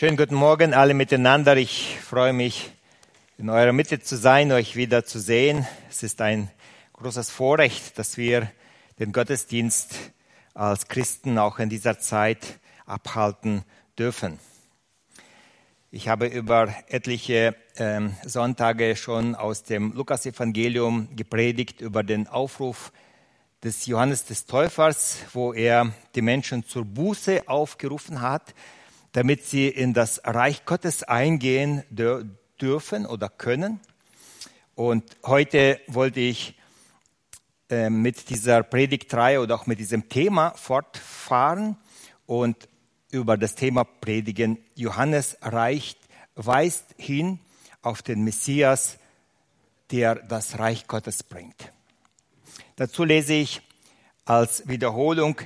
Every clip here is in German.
Schönen guten Morgen alle miteinander. Ich freue mich, in eurer Mitte zu sein, euch wieder zu sehen. Es ist ein großes Vorrecht, dass wir den Gottesdienst als Christen auch in dieser Zeit abhalten dürfen. Ich habe über etliche ähm, Sonntage schon aus dem Lukasevangelium gepredigt über den Aufruf des Johannes des Täufers, wo er die Menschen zur Buße aufgerufen hat damit sie in das Reich Gottes eingehen dürfen oder können. Und heute wollte ich äh, mit dieser Predigtreihe oder auch mit diesem Thema fortfahren und über das Thema predigen. Johannes reicht, weist hin auf den Messias, der das Reich Gottes bringt. Dazu lese ich als Wiederholung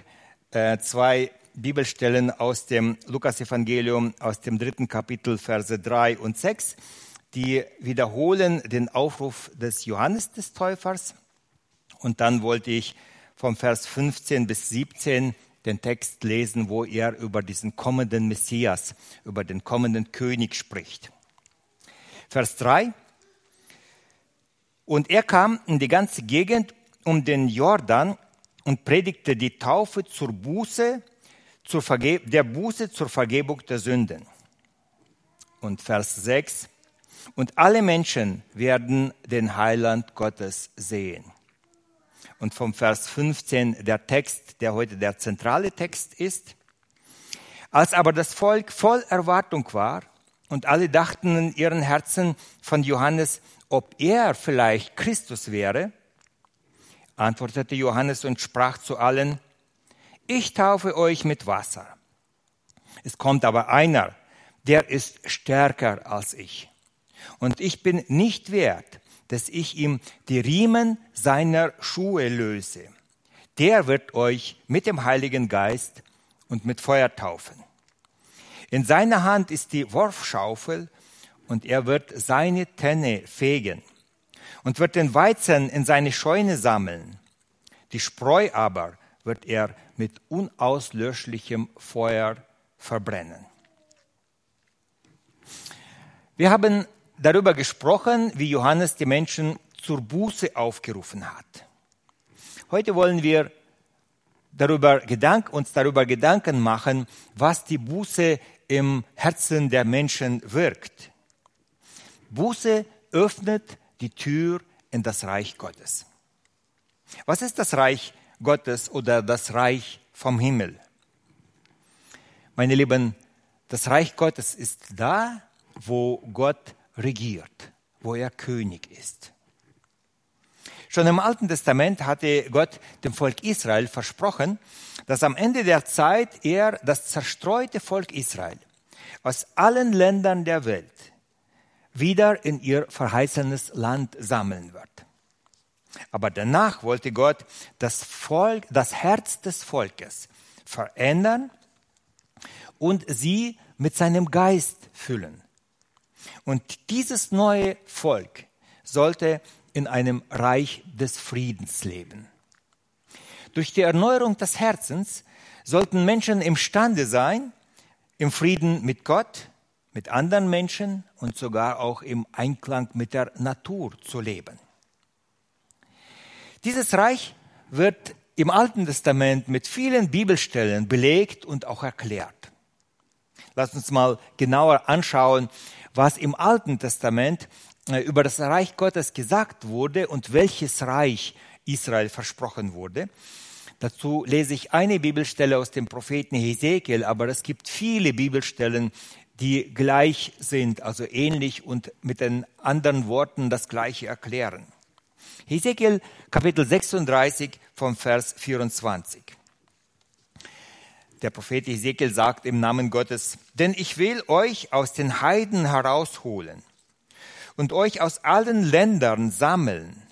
äh, zwei Bibelstellen aus dem Lukasevangelium, aus dem dritten Kapitel, Verse 3 und 6. Die wiederholen den Aufruf des Johannes des Täufers. Und dann wollte ich vom Vers 15 bis 17 den Text lesen, wo er über diesen kommenden Messias, über den kommenden König spricht. Vers 3. Und er kam in die ganze Gegend um den Jordan und predigte die Taufe zur Buße zur der Buße zur Vergebung der Sünden. Und Vers 6. Und alle Menschen werden den Heiland Gottes sehen. Und vom Vers 15 der Text, der heute der zentrale Text ist. Als aber das Volk voll Erwartung war und alle dachten in ihren Herzen von Johannes, ob er vielleicht Christus wäre, antwortete Johannes und sprach zu allen, ich taufe euch mit Wasser. Es kommt aber einer, der ist stärker als ich. Und ich bin nicht wert, dass ich ihm die Riemen seiner Schuhe löse. Der wird euch mit dem Heiligen Geist und mit Feuer taufen. In seiner Hand ist die Worfschaufel und er wird seine Tenne fegen und wird den Weizen in seine Scheune sammeln. Die Spreu aber wird er mit unauslöschlichem Feuer verbrennen. Wir haben darüber gesprochen, wie Johannes die Menschen zur Buße aufgerufen hat. Heute wollen wir darüber Gedank, uns darüber Gedanken machen, was die Buße im Herzen der Menschen wirkt. Buße öffnet die Tür in das Reich Gottes. Was ist das Reich Gottes oder das Reich vom Himmel. Meine Lieben, das Reich Gottes ist da, wo Gott regiert, wo er König ist. Schon im Alten Testament hatte Gott dem Volk Israel versprochen, dass am Ende der Zeit er das zerstreute Volk Israel aus allen Ländern der Welt wieder in ihr verheißenes Land sammeln wird. Aber danach wollte Gott das Volk, das Herz des Volkes verändern und sie mit seinem Geist füllen. Und dieses neue Volk sollte in einem Reich des Friedens leben. Durch die Erneuerung des Herzens sollten Menschen imstande sein, im Frieden mit Gott, mit anderen Menschen und sogar auch im Einklang mit der Natur zu leben. Dieses Reich wird im Alten Testament mit vielen Bibelstellen belegt und auch erklärt. Lass uns mal genauer anschauen, was im Alten Testament äh, über das Reich Gottes gesagt wurde und welches Reich Israel versprochen wurde. Dazu lese ich eine Bibelstelle aus dem Propheten Hesekiel, aber es gibt viele Bibelstellen, die gleich sind, also ähnlich und mit den anderen Worten das Gleiche erklären. Hesekiel Kapitel 36 vom Vers 24. Der Prophet Hesekiel sagt im Namen Gottes, denn ich will euch aus den Heiden herausholen und euch aus allen Ländern sammeln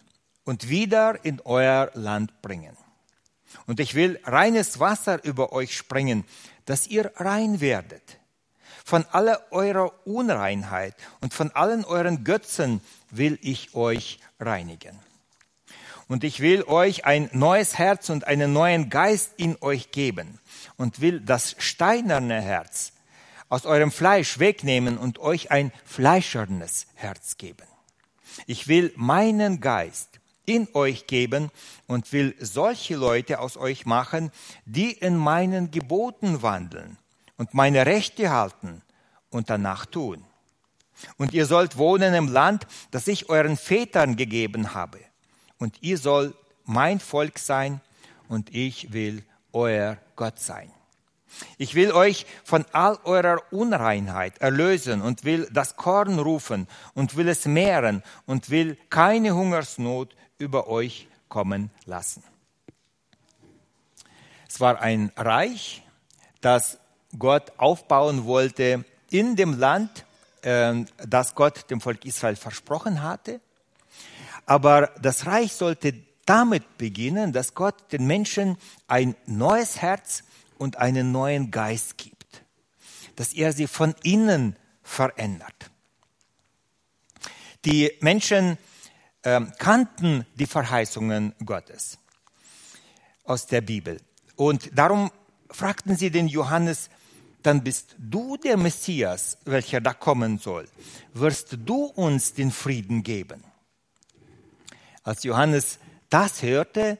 und wieder in euer Land bringen. Und ich will reines Wasser über euch sprengen, dass ihr rein werdet. Von aller eurer Unreinheit und von allen euren Götzen will ich euch reinigen. Und ich will euch ein neues Herz und einen neuen Geist in euch geben und will das steinerne Herz aus eurem Fleisch wegnehmen und euch ein fleischernes Herz geben. Ich will meinen Geist in euch geben und will solche Leute aus euch machen, die in meinen Geboten wandeln und meine Rechte halten und danach tun. Und ihr sollt wohnen im Land, das ich euren Vätern gegeben habe. Und ihr sollt mein Volk sein und ich will euer Gott sein. Ich will euch von all eurer Unreinheit erlösen und will das Korn rufen und will es mehren und will keine Hungersnot über euch kommen lassen. Es war ein Reich, das Gott aufbauen wollte in dem Land, ähm, das Gott dem Volk Israel versprochen hatte. Aber das Reich sollte damit beginnen, dass Gott den Menschen ein neues Herz und einen neuen Geist gibt, dass er sie von innen verändert. Die Menschen äh, kannten die Verheißungen Gottes aus der Bibel und darum fragten sie den Johannes, dann bist du der Messias, welcher da kommen soll. Wirst du uns den Frieden geben? Als Johannes das hörte,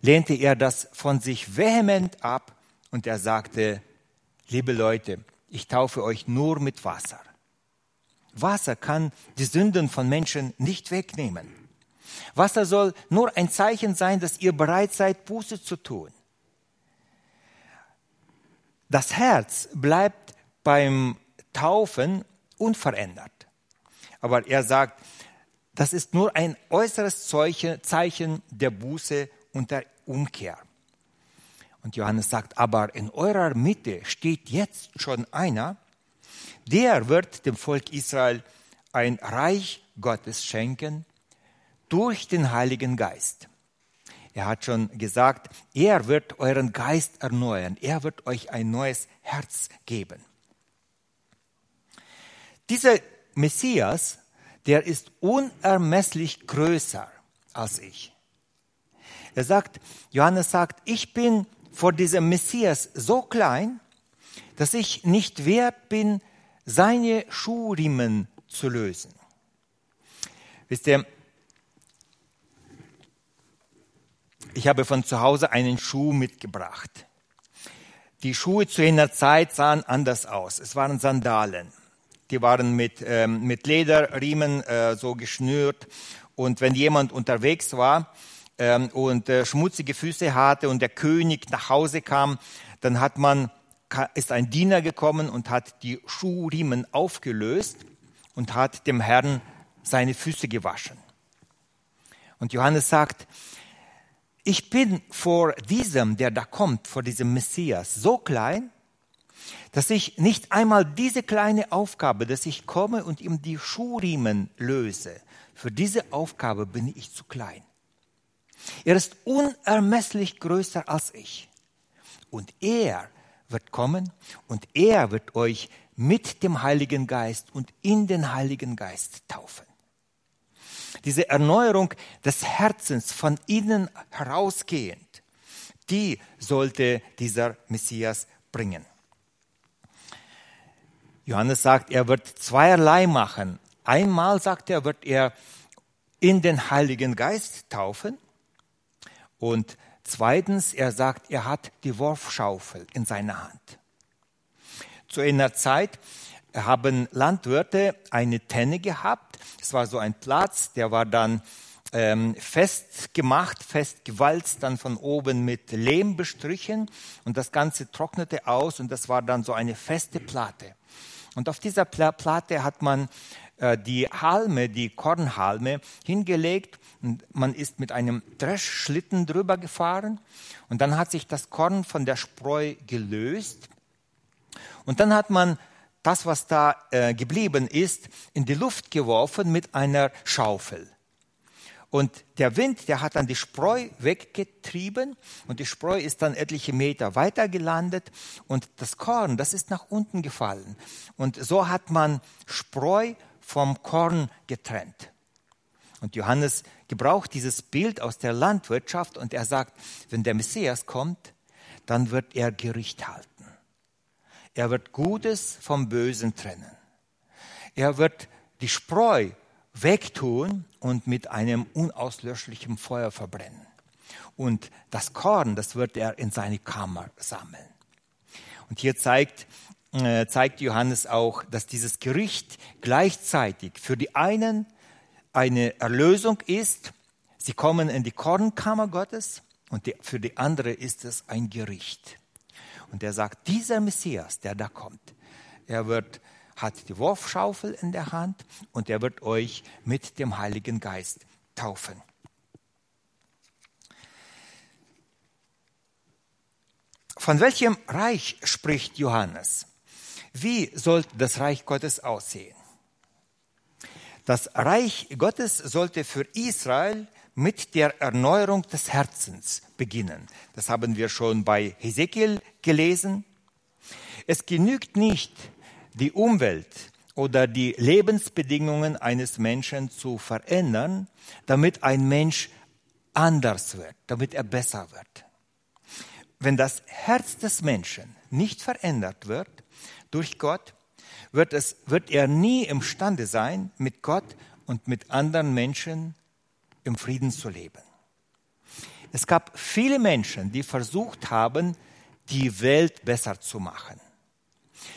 lehnte er das von sich vehement ab und er sagte, liebe Leute, ich taufe euch nur mit Wasser. Wasser kann die Sünden von Menschen nicht wegnehmen. Wasser soll nur ein Zeichen sein, dass ihr bereit seid, Buße zu tun. Das Herz bleibt beim Taufen unverändert. Aber er sagt, das ist nur ein äußeres Zeichen der Buße und der Umkehr. Und Johannes sagt, aber in eurer Mitte steht jetzt schon einer, der wird dem Volk Israel ein Reich Gottes schenken durch den Heiligen Geist. Er hat schon gesagt, er wird euren Geist erneuern, er wird euch ein neues Herz geben. Dieser Messias, der ist unermesslich größer als ich. Er sagt, Johannes sagt, ich bin vor diesem Messias so klein, dass ich nicht wert bin, seine Schuhriemen zu lösen. Wisst ihr, ich habe von zu Hause einen Schuh mitgebracht. Die Schuhe zu jener Zeit sahen anders aus. Es waren Sandalen. Die waren mit, ähm, mit Lederriemen äh, so geschnürt. Und wenn jemand unterwegs war ähm, und äh, schmutzige Füße hatte und der König nach Hause kam, dann hat man, ist ein Diener gekommen und hat die Schuhriemen aufgelöst und hat dem Herrn seine Füße gewaschen. Und Johannes sagt, ich bin vor diesem, der da kommt, vor diesem Messias, so klein, dass ich nicht einmal diese kleine Aufgabe, dass ich komme und ihm die Schuhriemen löse, für diese Aufgabe bin ich zu klein. Er ist unermesslich größer als ich. Und er wird kommen und er wird euch mit dem Heiligen Geist und in den Heiligen Geist taufen diese Erneuerung des Herzens von innen herausgehend, die sollte dieser Messias bringen. Johannes sagt, er wird zweierlei machen. Einmal, sagt er, wird er in den Heiligen Geist taufen und zweitens, er sagt, er hat die Wurfschaufel in seiner Hand. Zu einer Zeit haben Landwirte eine Tenne gehabt. Es war so ein Platz, der war dann ähm, fest gemacht, fest gewalzt, dann von oben mit Lehm bestrichen und das Ganze trocknete aus und das war dann so eine feste Platte. Und auf dieser Platte hat man äh, die Halme, die Kornhalme hingelegt und man ist mit einem Dreschschlitten drüber gefahren und dann hat sich das Korn von der Spreu gelöst und dann hat man das, was da äh, geblieben ist, in die Luft geworfen mit einer Schaufel. Und der Wind, der hat dann die Spreu weggetrieben und die Spreu ist dann etliche Meter weiter gelandet und das Korn, das ist nach unten gefallen. Und so hat man Spreu vom Korn getrennt. Und Johannes gebraucht dieses Bild aus der Landwirtschaft und er sagt, wenn der Messias kommt, dann wird er Gericht halten. Er wird Gutes vom Bösen trennen. Er wird die Spreu wegtun und mit einem unauslöschlichen Feuer verbrennen. Und das Korn, das wird er in seine Kammer sammeln. Und hier zeigt, äh, zeigt Johannes auch, dass dieses Gericht gleichzeitig für die einen eine Erlösung ist. Sie kommen in die Kornkammer Gottes und die, für die andere ist es ein Gericht. Und er sagt, dieser Messias, der da kommt, er wird, hat die Wurfschaufel in der Hand und er wird euch mit dem Heiligen Geist taufen. Von welchem Reich spricht Johannes? Wie sollte das Reich Gottes aussehen? Das Reich Gottes sollte für Israel mit der Erneuerung des Herzens beginnen. Das haben wir schon bei Hesekiel gelesen. Es genügt nicht, die Umwelt oder die Lebensbedingungen eines Menschen zu verändern, damit ein Mensch anders wird, damit er besser wird. Wenn das Herz des Menschen nicht verändert wird durch Gott, wird, es, wird er nie imstande sein, mit Gott und mit anderen Menschen im Frieden zu leben. Es gab viele Menschen, die versucht haben, die Welt besser zu machen.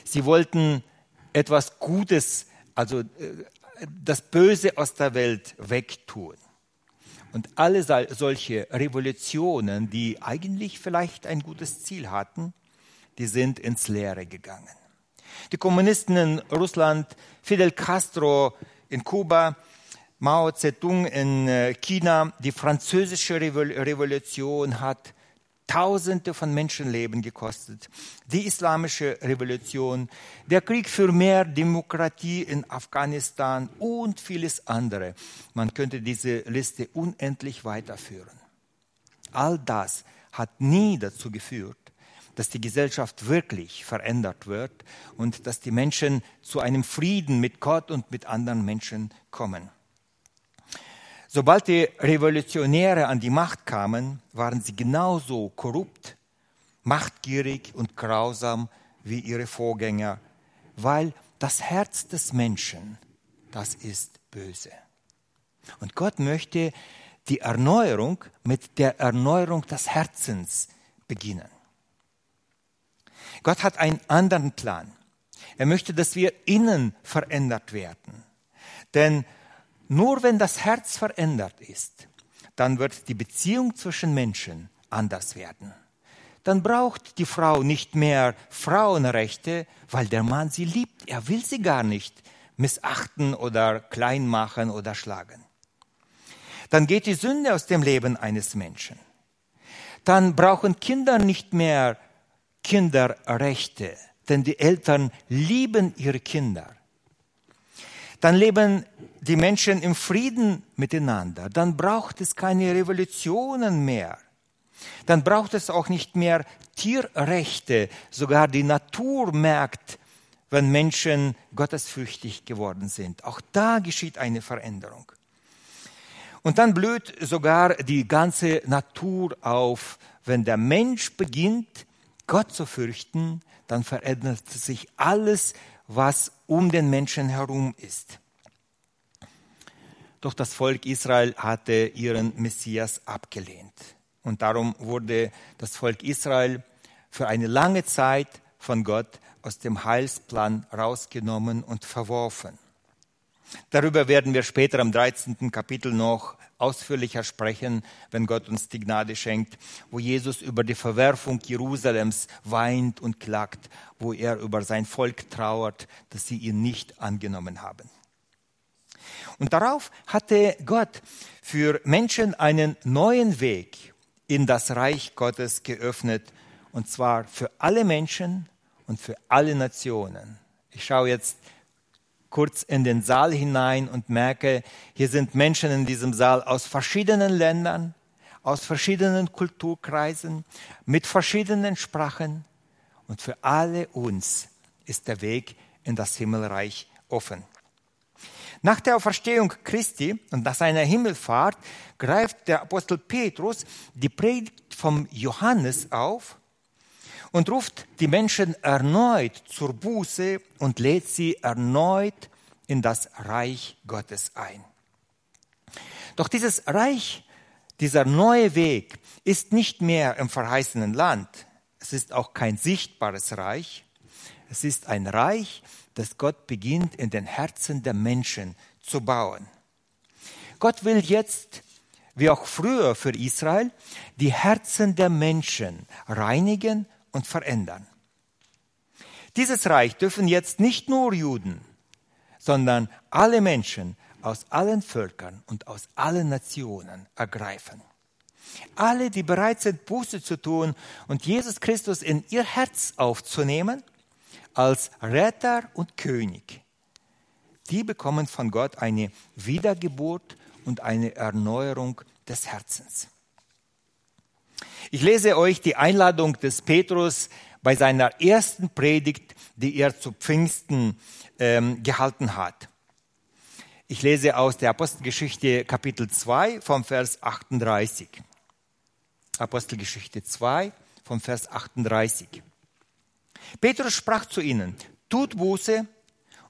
Sie wollten etwas Gutes, also äh, das Böse aus der Welt wegtun. Und alle solche Revolutionen, die eigentlich vielleicht ein gutes Ziel hatten, die sind ins Leere gegangen. Die Kommunisten in Russland, Fidel Castro in Kuba, Mao Zedong in äh, China, die französische Revolution hat Tausende von Menschenleben gekostet. Die islamische Revolution, der Krieg für mehr Demokratie in Afghanistan und vieles andere. Man könnte diese Liste unendlich weiterführen. All das hat nie dazu geführt, dass die Gesellschaft wirklich verändert wird und dass die Menschen zu einem Frieden mit Gott und mit anderen Menschen kommen. Sobald die Revolutionäre an die Macht kamen, waren sie genauso korrupt, machtgierig und grausam wie ihre Vorgänger, weil das Herz des Menschen, das ist böse. Und Gott möchte die Erneuerung mit der Erneuerung des Herzens beginnen. Gott hat einen anderen Plan. Er möchte, dass wir innen verändert werden. Denn nur wenn das Herz verändert ist, dann wird die Beziehung zwischen Menschen anders werden. Dann braucht die Frau nicht mehr Frauenrechte, weil der Mann sie liebt. Er will sie gar nicht missachten oder klein machen oder schlagen. Dann geht die Sünde aus dem Leben eines Menschen. Dann brauchen Kinder nicht mehr Kinderrechte, denn die Eltern lieben ihre Kinder. Dann leben die Menschen im Frieden miteinander. Dann braucht es keine Revolutionen mehr. Dann braucht es auch nicht mehr Tierrechte. Sogar die Natur merkt, wenn Menschen gottesfürchtig geworden sind. Auch da geschieht eine Veränderung. Und dann blüht sogar die ganze Natur auf, wenn der Mensch beginnt, Gott zu fürchten, dann verändert sich alles, was um den Menschen herum ist. Doch das Volk Israel hatte ihren Messias abgelehnt. Und darum wurde das Volk Israel für eine lange Zeit von Gott aus dem Heilsplan rausgenommen und verworfen. Darüber werden wir später im 13. Kapitel noch ausführlicher sprechen, wenn Gott uns die Gnade schenkt, wo Jesus über die Verwerfung Jerusalems weint und klagt, wo er über sein Volk trauert, dass sie ihn nicht angenommen haben. Und darauf hatte Gott für Menschen einen neuen Weg in das Reich Gottes geöffnet, und zwar für alle Menschen und für alle Nationen. Ich schaue jetzt kurz in den Saal hinein und merke, hier sind Menschen in diesem Saal aus verschiedenen Ländern, aus verschiedenen Kulturkreisen, mit verschiedenen Sprachen. Und für alle uns ist der Weg in das Himmelreich offen. Nach der Auferstehung Christi und nach seiner Himmelfahrt greift der Apostel Petrus die Predigt vom Johannes auf und ruft die Menschen erneut zur Buße und lädt sie erneut in das Reich Gottes ein. Doch dieses Reich, dieser neue Weg ist nicht mehr im verheißenen Land. Es ist auch kein sichtbares Reich. Es ist ein Reich, das Gott beginnt in den Herzen der Menschen zu bauen. Gott will jetzt, wie auch früher für Israel, die Herzen der Menschen reinigen und verändern. Dieses Reich dürfen jetzt nicht nur Juden, sondern alle Menschen aus allen Völkern und aus allen Nationen ergreifen. Alle, die bereit sind, Buße zu tun und Jesus Christus in ihr Herz aufzunehmen, als Retter und König, die bekommen von Gott eine Wiedergeburt und eine Erneuerung des Herzens. Ich lese euch die Einladung des Petrus bei seiner ersten Predigt, die er zu Pfingsten ähm, gehalten hat. Ich lese aus der Apostelgeschichte Kapitel 2 vom Vers 38. Apostelgeschichte 2 vom Vers 38. Petrus sprach zu ihnen, tut Buße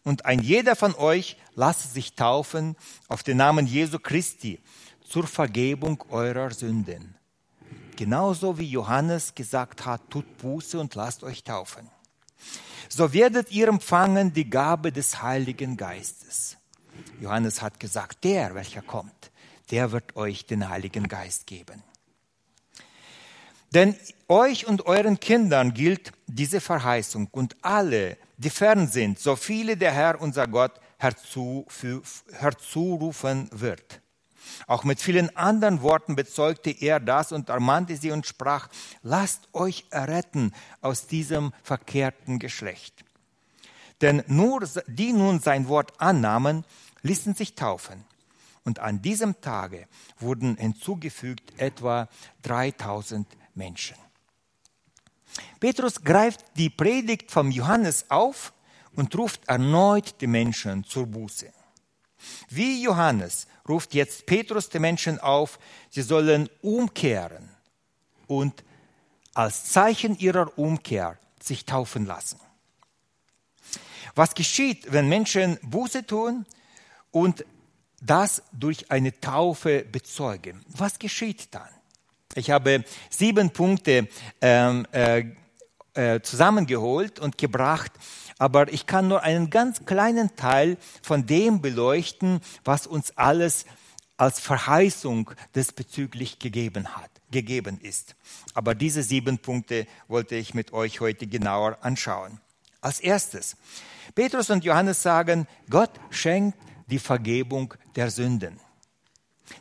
und ein jeder von euch lasse sich taufen auf den Namen Jesu Christi zur Vergebung eurer Sünden. Genauso wie Johannes gesagt hat, tut Buße und lasst euch taufen. So werdet ihr empfangen die Gabe des Heiligen Geistes. Johannes hat gesagt, der, welcher kommt, der wird euch den Heiligen Geist geben. Denn euch und euren Kindern gilt diese Verheißung und alle, die fern sind, so viele der Herr unser Gott herzurufen wird. Auch mit vielen anderen Worten bezeugte er das und ermahnte sie und sprach, lasst euch erretten aus diesem verkehrten Geschlecht. Denn nur die nun sein Wort annahmen, ließen sich taufen. Und an diesem Tage wurden hinzugefügt etwa 3000 Menschen. Petrus greift die Predigt vom Johannes auf und ruft erneut die Menschen zur Buße. Wie Johannes ruft jetzt Petrus die Menschen auf, sie sollen umkehren und als Zeichen ihrer Umkehr sich taufen lassen. Was geschieht, wenn Menschen Buße tun und das durch eine Taufe bezeugen? Was geschieht dann? Ich habe sieben Punkte ähm, äh, äh, zusammengeholt und gebracht, aber ich kann nur einen ganz kleinen Teil von dem beleuchten, was uns alles als Verheißung diesbezüglich gegeben hat, gegeben ist. Aber diese sieben Punkte wollte ich mit euch heute genauer anschauen. Als erstes, Petrus und Johannes sagen, Gott schenkt die Vergebung der Sünden.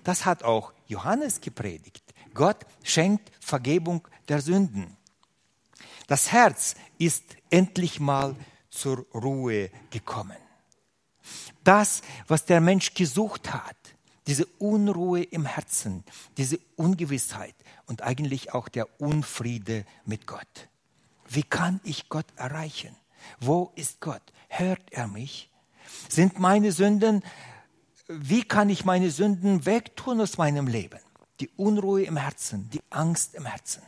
Das hat auch Johannes gepredigt. Gott schenkt Vergebung der Sünden. Das Herz ist endlich mal zur Ruhe gekommen. Das, was der Mensch gesucht hat, diese Unruhe im Herzen, diese Ungewissheit und eigentlich auch der Unfriede mit Gott. Wie kann ich Gott erreichen? Wo ist Gott? Hört er mich? Sind meine Sünden, wie kann ich meine Sünden wegtun aus meinem Leben? Die Unruhe im Herzen, die Angst im Herzen.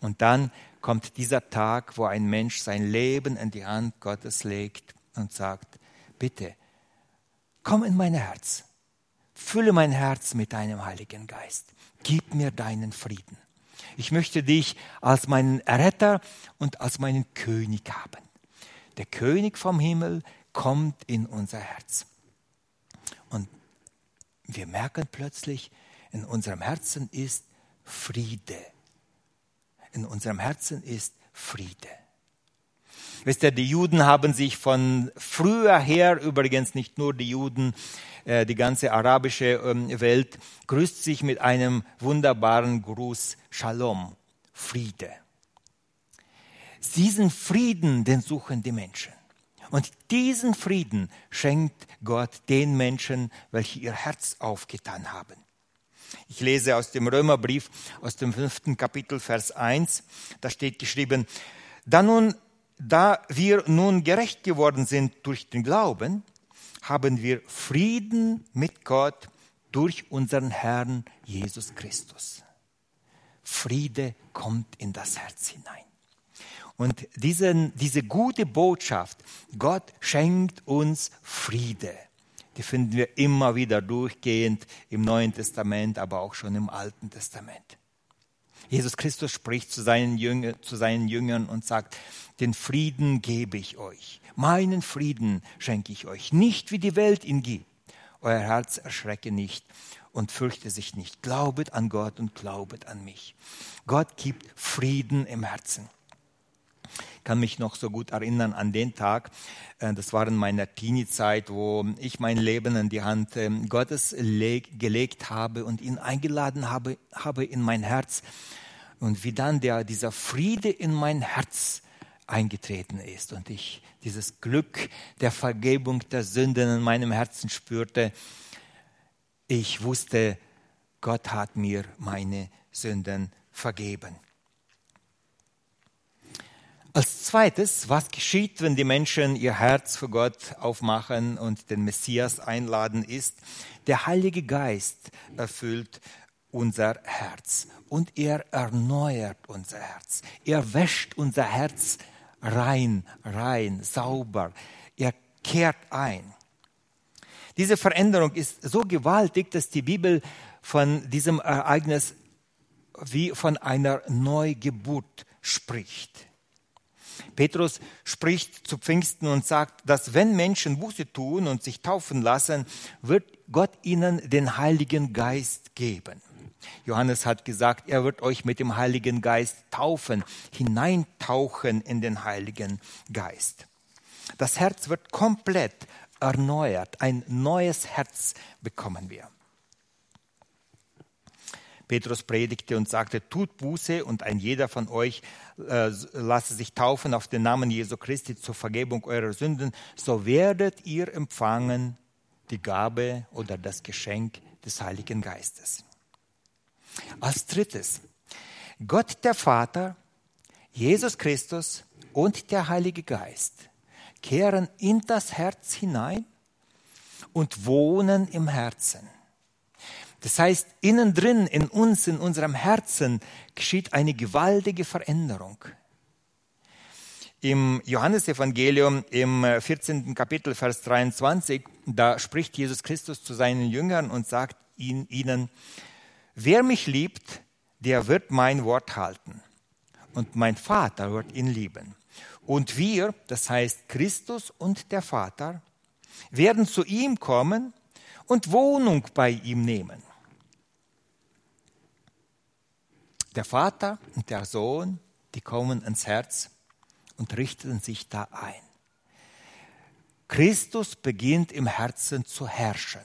Und dann kommt dieser Tag, wo ein Mensch sein Leben in die Hand Gottes legt und sagt, bitte, komm in mein Herz, fülle mein Herz mit deinem Heiligen Geist, gib mir deinen Frieden. Ich möchte dich als meinen Erretter und als meinen König haben. Der König vom Himmel kommt in unser Herz. Und wir merken plötzlich, in unserem Herzen ist Friede in unserem Herzen ist Friede. Wisst ihr, die Juden haben sich von früher her, übrigens nicht nur die Juden, äh, die ganze arabische ähm, Welt, grüßt sich mit einem wunderbaren Gruß Shalom, Friede. Diesen Frieden, den suchen die Menschen. Und diesen Frieden schenkt Gott den Menschen, welche ihr Herz aufgetan haben. Ich lese aus dem Römerbrief, aus dem fünften Kapitel, Vers 1. Da steht geschrieben, da, nun, da wir nun gerecht geworden sind durch den Glauben, haben wir Frieden mit Gott durch unseren Herrn Jesus Christus. Friede kommt in das Herz hinein. Und diesen, diese gute Botschaft, Gott schenkt uns Friede, die finden wir immer wieder durchgehend im Neuen Testament, aber auch schon im Alten Testament. Jesus Christus spricht zu seinen, Jünger, zu seinen Jüngern und sagt, den Frieden gebe ich euch, meinen Frieden schenke ich euch, nicht wie die Welt ihn gibt. Euer Herz erschrecke nicht und fürchte sich nicht. Glaubet an Gott und glaubet an mich. Gott gibt Frieden im Herzen. Kann mich noch so gut erinnern an den Tag, äh, das war in meiner Teenie-Zeit, wo ich mein Leben in die Hand ähm, Gottes gelegt habe und ihn eingeladen habe, habe in mein Herz. Und wie dann der, dieser Friede in mein Herz eingetreten ist und ich dieses Glück der Vergebung der Sünden in meinem Herzen spürte, ich wusste, Gott hat mir meine Sünden vergeben. Als zweites, was geschieht, wenn die Menschen ihr Herz für Gott aufmachen und den Messias einladen, ist, der Heilige Geist erfüllt unser Herz und er erneuert unser Herz. Er wäscht unser Herz rein, rein, sauber. Er kehrt ein. Diese Veränderung ist so gewaltig, dass die Bibel von diesem Ereignis wie von einer Neugeburt spricht. Petrus spricht zu Pfingsten und sagt, dass wenn Menschen Buße tun und sich taufen lassen, wird Gott ihnen den Heiligen Geist geben. Johannes hat gesagt, er wird euch mit dem Heiligen Geist taufen, hineintauchen in den Heiligen Geist. Das Herz wird komplett erneuert, ein neues Herz bekommen wir. Petrus predigte und sagte, tut Buße und ein jeder von euch äh, lasse sich taufen auf den Namen Jesu Christi zur Vergebung eurer Sünden, so werdet ihr empfangen die Gabe oder das Geschenk des Heiligen Geistes. Als drittes, Gott der Vater, Jesus Christus und der Heilige Geist kehren in das Herz hinein und wohnen im Herzen. Das heißt, innen drin, in uns, in unserem Herzen geschieht eine gewaltige Veränderung. Im Johannesevangelium im 14. Kapitel, Vers 23, da spricht Jesus Christus zu seinen Jüngern und sagt ihnen, wer mich liebt, der wird mein Wort halten und mein Vater wird ihn lieben. Und wir, das heißt Christus und der Vater, werden zu ihm kommen und Wohnung bei ihm nehmen. Der Vater und der Sohn, die kommen ins Herz und richten sich da ein. Christus beginnt im Herzen zu herrschen.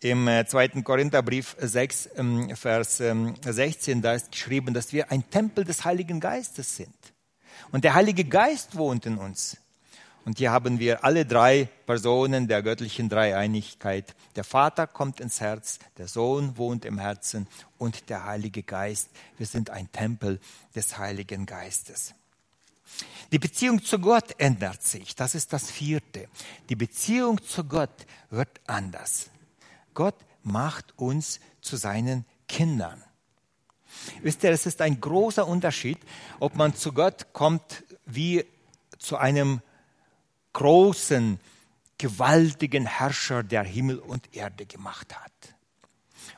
Im 2. Äh, Korintherbrief 6, ähm, Vers 16, ähm, da ist geschrieben, dass wir ein Tempel des Heiligen Geistes sind. Und der Heilige Geist wohnt in uns. Und hier haben wir alle drei Personen der göttlichen Dreieinigkeit. Der Vater kommt ins Herz, der Sohn wohnt im Herzen und der Heilige Geist. Wir sind ein Tempel des Heiligen Geistes. Die Beziehung zu Gott ändert sich. Das ist das vierte. Die Beziehung zu Gott wird anders. Gott macht uns zu seinen Kindern. Wisst ihr, es ist ein großer Unterschied, ob man zu Gott kommt wie zu einem großen, gewaltigen Herrscher, der Himmel und Erde gemacht hat.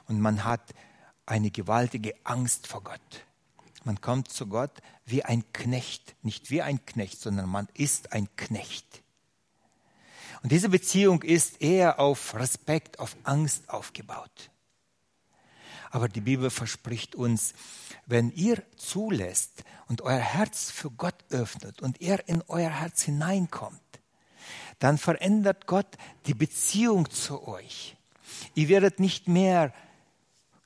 Und man hat eine gewaltige Angst vor Gott. Man kommt zu Gott wie ein Knecht, nicht wie ein Knecht, sondern man ist ein Knecht. Und diese Beziehung ist eher auf Respekt, auf Angst aufgebaut. Aber die Bibel verspricht uns, wenn ihr zulässt und euer Herz für Gott öffnet und er in euer Herz hineinkommt, dann verändert Gott die Beziehung zu euch. Ihr werdet nicht mehr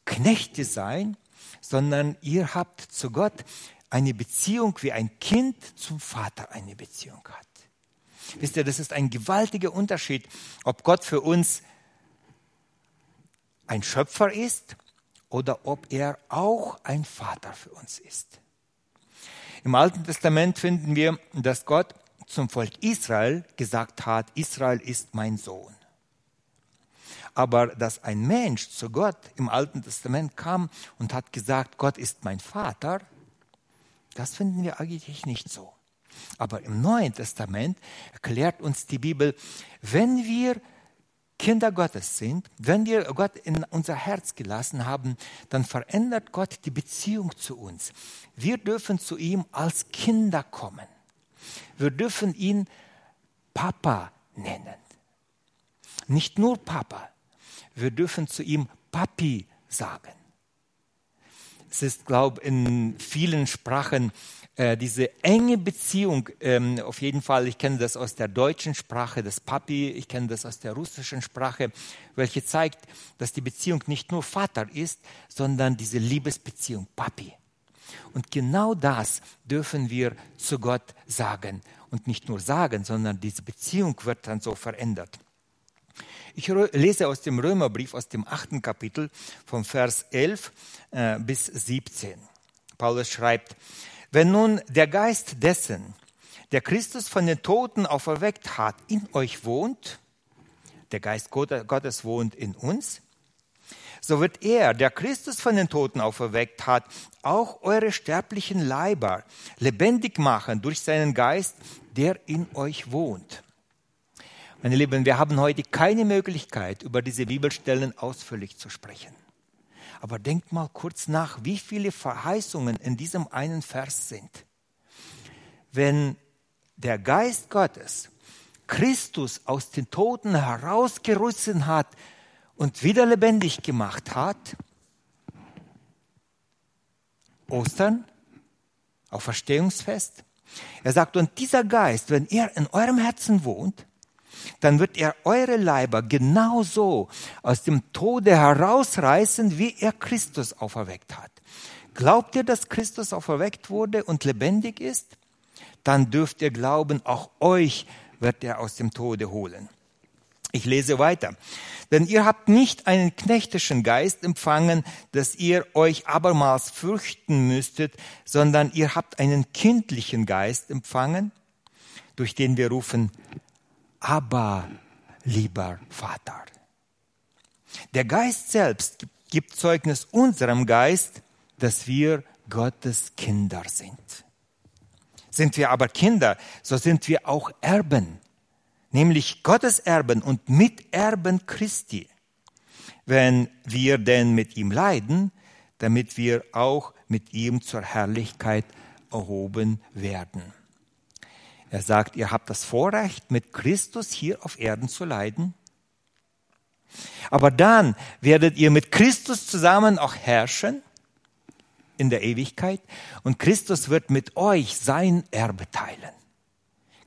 Knechte sein, sondern ihr habt zu Gott eine Beziehung, wie ein Kind zum Vater eine Beziehung hat. Wisst ihr, das ist ein gewaltiger Unterschied, ob Gott für uns ein Schöpfer ist oder ob er auch ein Vater für uns ist. Im Alten Testament finden wir, dass Gott zum Volk Israel gesagt hat, Israel ist mein Sohn. Aber dass ein Mensch zu Gott im Alten Testament kam und hat gesagt, Gott ist mein Vater, Das finden wir eigentlich nicht so. Aber im Neuen Testament erklärt uns die Bibel, wenn wir Kinder Gottes sind, wenn wir Gott in unser Herz gelassen haben, dann verändert Gott die Beziehung zu uns. Wir dürfen zu ihm als Kinder kommen. Wir dürfen ihn Papa nennen. Nicht nur Papa, wir dürfen zu ihm Papi sagen. Es ist, glaube ich, in vielen Sprachen äh, diese enge Beziehung, ähm, auf jeden Fall, ich kenne das aus der deutschen Sprache, das Papi, ich kenne das aus der russischen Sprache, welche zeigt, dass die Beziehung nicht nur Vater ist, sondern diese Liebesbeziehung, Papi. Und genau das dürfen wir zu Gott sagen. Und nicht nur sagen, sondern diese Beziehung wird dann so verändert. Ich lese aus dem Römerbrief, aus dem achten Kapitel, vom Vers 11 äh, bis 17. Paulus schreibt, wenn nun der Geist dessen, der Christus von den Toten auferweckt hat, in euch wohnt, der Geist Gottes wohnt in uns, so wird er, der Christus von den Toten auferweckt hat, auch eure sterblichen Leiber lebendig machen durch seinen Geist, der in euch wohnt. Meine Lieben, wir haben heute keine Möglichkeit, über diese Bibelstellen ausführlich zu sprechen. Aber denkt mal kurz nach, wie viele Verheißungen in diesem einen Vers sind. Wenn der Geist Gottes Christus aus den Toten herausgerissen hat und wieder lebendig gemacht hat, Ostern, auf Verstehungsfest. Er sagt, und dieser Geist, wenn er in eurem Herzen wohnt, dann wird er eure Leiber genauso aus dem Tode herausreißen, wie er Christus auferweckt hat. Glaubt ihr, dass Christus auferweckt wurde und lebendig ist? Dann dürft ihr glauben, auch euch wird er aus dem Tode holen. Ich lese weiter. Denn ihr habt nicht einen knechtischen Geist empfangen, dass ihr euch abermals fürchten müsstet, sondern ihr habt einen kindlichen Geist empfangen, durch den wir rufen, aber lieber Vater. Der Geist selbst gibt Zeugnis unserem Geist, dass wir Gottes Kinder sind. Sind wir aber Kinder, so sind wir auch Erben, nämlich Gottes Erben und Miterben Christi, wenn wir denn mit ihm leiden, damit wir auch mit ihm zur Herrlichkeit erhoben werden. Er sagt, ihr habt das Vorrecht, mit Christus hier auf Erden zu leiden. Aber dann werdet ihr mit Christus zusammen auch herrschen in der Ewigkeit und Christus wird mit euch sein Erbe teilen.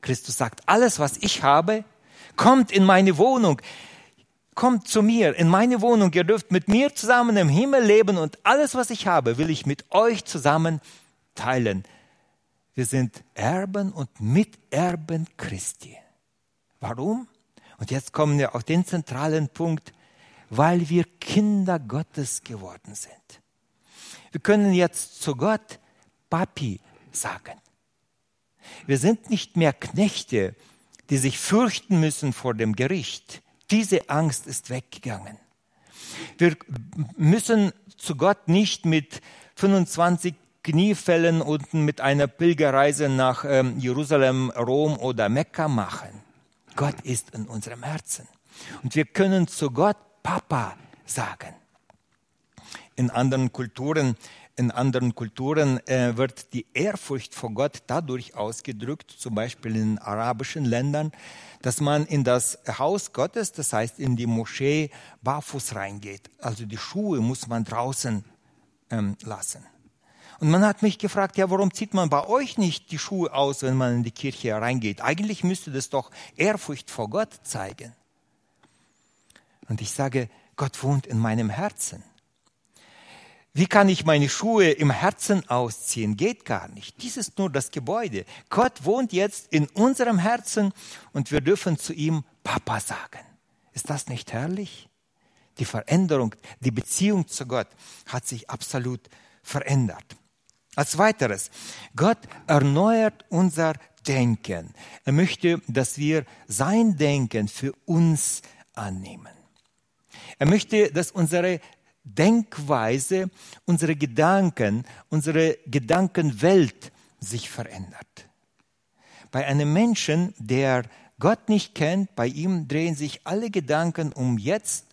Christus sagt, alles, was ich habe, kommt in meine Wohnung, kommt zu mir, in meine Wohnung, ihr dürft mit mir zusammen im Himmel leben und alles, was ich habe, will ich mit euch zusammen teilen. Wir sind Erben und Miterben Christi. Warum? Und jetzt kommen wir auf den zentralen Punkt, weil wir Kinder Gottes geworden sind. Wir können jetzt zu Gott Papi sagen. Wir sind nicht mehr Knechte, die sich fürchten müssen vor dem Gericht. Diese Angst ist weggegangen. Wir müssen zu Gott nicht mit 25 Kniefällen und mit einer Pilgerreise nach ähm, Jerusalem, Rom oder Mekka machen. Gott ist in unserem Herzen. Und wir können zu Gott Papa sagen. In anderen Kulturen, in anderen Kulturen äh, wird die Ehrfurcht vor Gott dadurch ausgedrückt, zum Beispiel in arabischen Ländern, dass man in das Haus Gottes, das heißt in die Moschee, barfuß reingeht. Also die Schuhe muss man draußen ähm, lassen. Und man hat mich gefragt, ja, warum zieht man bei euch nicht die Schuhe aus, wenn man in die Kirche reingeht? Eigentlich müsste das doch Ehrfurcht vor Gott zeigen. Und ich sage, Gott wohnt in meinem Herzen. Wie kann ich meine Schuhe im Herzen ausziehen? Geht gar nicht. Dies ist nur das Gebäude. Gott wohnt jetzt in unserem Herzen und wir dürfen zu ihm Papa sagen. Ist das nicht herrlich? Die Veränderung, die Beziehung zu Gott hat sich absolut verändert. Als weiteres, Gott erneuert unser Denken. Er möchte, dass wir sein Denken für uns annehmen. Er möchte, dass unsere Denkweise, unsere Gedanken, unsere Gedankenwelt sich verändert. Bei einem Menschen, der Gott nicht kennt, bei ihm drehen sich alle Gedanken um jetzt,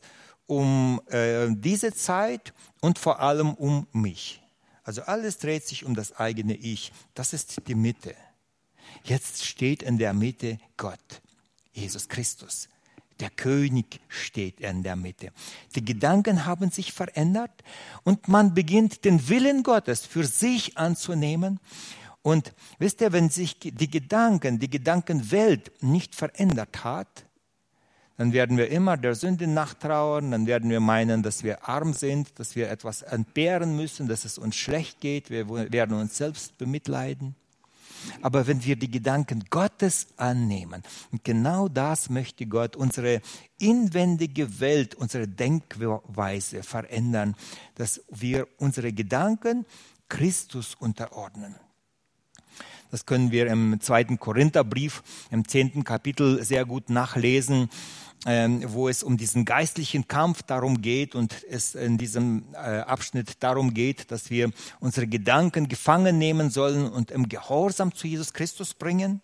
um äh, diese Zeit und vor allem um mich. Also alles dreht sich um das eigene Ich. Das ist die Mitte. Jetzt steht in der Mitte Gott, Jesus Christus. Der König steht in der Mitte. Die Gedanken haben sich verändert und man beginnt den Willen Gottes für sich anzunehmen. Und wisst ihr, wenn sich die Gedanken, die Gedankenwelt nicht verändert hat, dann werden wir immer der Sünde nachtrauern, dann werden wir meinen, dass wir arm sind, dass wir etwas entbehren müssen, dass es uns schlecht geht, wir werden uns selbst bemitleiden. Aber wenn wir die Gedanken Gottes annehmen, und genau das möchte Gott, unsere inwendige Welt, unsere Denkweise verändern, dass wir unsere Gedanken Christus unterordnen. Das können wir im zweiten Korintherbrief, im zehnten Kapitel sehr gut nachlesen, wo es um diesen geistlichen Kampf darum geht und es in diesem äh, Abschnitt darum geht, dass wir unsere Gedanken gefangen nehmen sollen und im Gehorsam zu Jesus Christus bringen.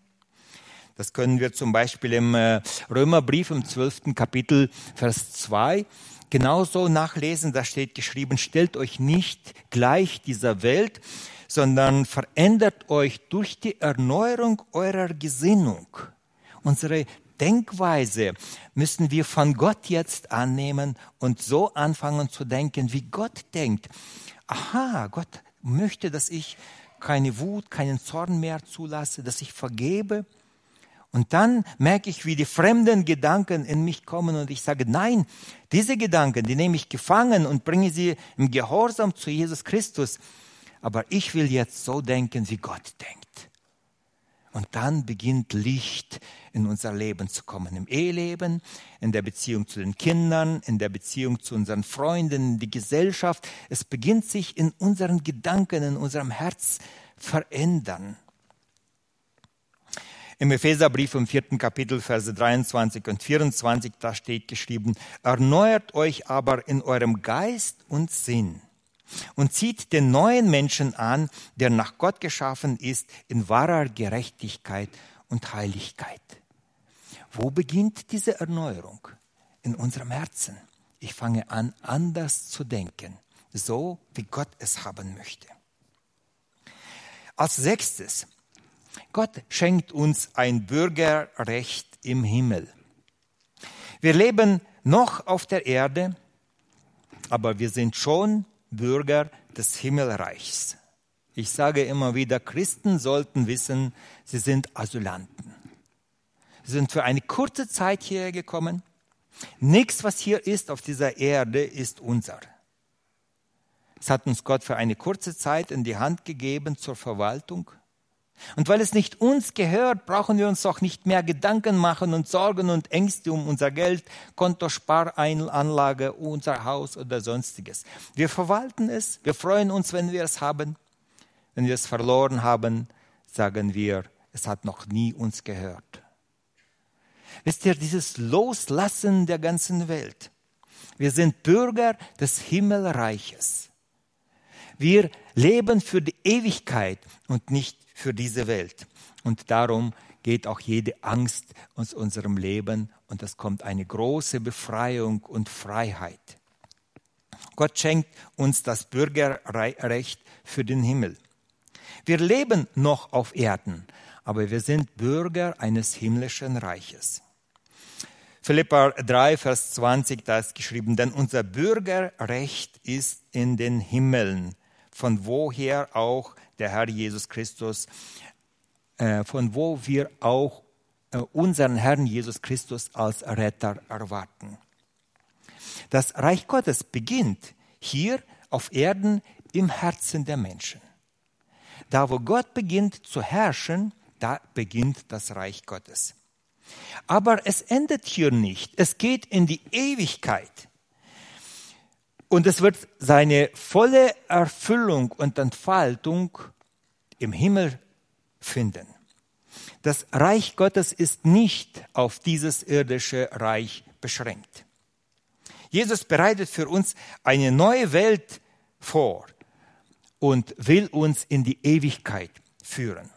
Das können wir zum Beispiel im äh, Römerbrief im zwölften Kapitel, Vers 2 genauso nachlesen. Da steht geschrieben, stellt euch nicht gleich dieser Welt, sondern verändert euch durch die Erneuerung eurer Gesinnung. Unsere Denkweise müssen wir von Gott jetzt annehmen und so anfangen zu denken, wie Gott denkt. Aha, Gott möchte, dass ich keine Wut, keinen Zorn mehr zulasse, dass ich vergebe. Und dann merke ich, wie die fremden Gedanken in mich kommen und ich sage, nein, diese Gedanken, die nehme ich gefangen und bringe sie im Gehorsam zu Jesus Christus aber ich will jetzt so denken, wie Gott denkt. Und dann beginnt Licht in unser Leben zu kommen, im Eheleben, in der Beziehung zu den Kindern, in der Beziehung zu unseren Freunden, in die Gesellschaft. Es beginnt sich in unseren Gedanken, in unserem Herz verändern. Im Epheserbrief im vierten Kapitel, Verse 23 und 24, da steht geschrieben, erneuert euch aber in eurem Geist und Sinn und zieht den neuen Menschen an, der nach Gott geschaffen ist, in wahrer Gerechtigkeit und Heiligkeit. Wo beginnt diese Erneuerung? In unserem Herzen. Ich fange an, anders zu denken, so wie Gott es haben möchte. Als sechstes, Gott schenkt uns ein Bürgerrecht im Himmel. Wir leben noch auf der Erde, aber wir sind schon Bürger des Himmelreichs. Ich sage immer wieder, Christen sollten wissen, sie sind Asylanten. Sie sind für eine kurze Zeit hierher gekommen. Nichts, was hier ist auf dieser Erde, ist unser. Es hat uns Gott für eine kurze Zeit in die Hand gegeben zur Verwaltung. Und weil es nicht uns gehört, brauchen wir uns auch nicht mehr Gedanken machen und Sorgen und Ängste um unser Geld, Konto, Sparanlage, unser Haus oder sonstiges. Wir verwalten es, wir freuen uns, wenn wir es haben. Wenn wir es verloren haben, sagen wir, es hat noch nie uns gehört. Wisst ihr, dieses Loslassen der ganzen Welt. Wir sind Bürger des Himmelreiches. Wir leben für die Ewigkeit und nicht für diese Welt. Und darum geht auch jede Angst aus unserem Leben und es kommt eine große Befreiung und Freiheit. Gott schenkt uns das Bürgerrecht für den Himmel. Wir leben noch auf Erden, aber wir sind Bürger eines himmlischen Reiches. Philippa 3, Vers 20, da ist geschrieben, denn unser Bürgerrecht ist in den Himmeln, von woher auch der Herr Jesus Christus, äh, von wo wir auch äh, unseren Herrn Jesus Christus als Retter erwarten. Das Reich Gottes beginnt hier auf Erden im Herzen der Menschen. Da, wo Gott beginnt zu herrschen, da beginnt das Reich Gottes. Aber es endet hier nicht. Es geht in die Ewigkeit. Und es wird seine volle Erfüllung und Entfaltung im Himmel finden. Das Reich Gottes ist nicht auf dieses irdische Reich beschränkt. Jesus bereitet für uns eine neue Welt vor und will uns in die Ewigkeit führen.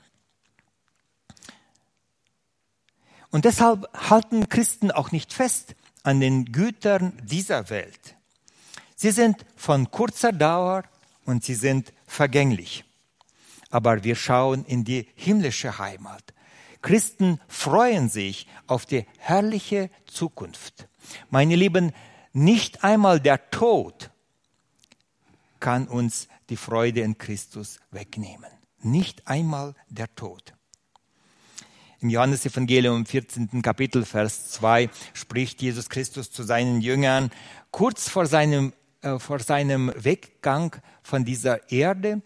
Und deshalb halten Christen auch nicht fest an den Gütern dieser Welt. Sie sind von kurzer Dauer und sie sind vergänglich. Aber wir schauen in die himmlische Heimat. Christen freuen sich auf die herrliche Zukunft. Meine Lieben, nicht einmal der Tod kann uns die Freude in Christus wegnehmen. Nicht einmal der Tod. Im Johannesevangelium im 14. Kapitel, Vers 2, spricht Jesus Christus zu seinen Jüngern kurz vor seinem, vor seinem Weggang von dieser Erde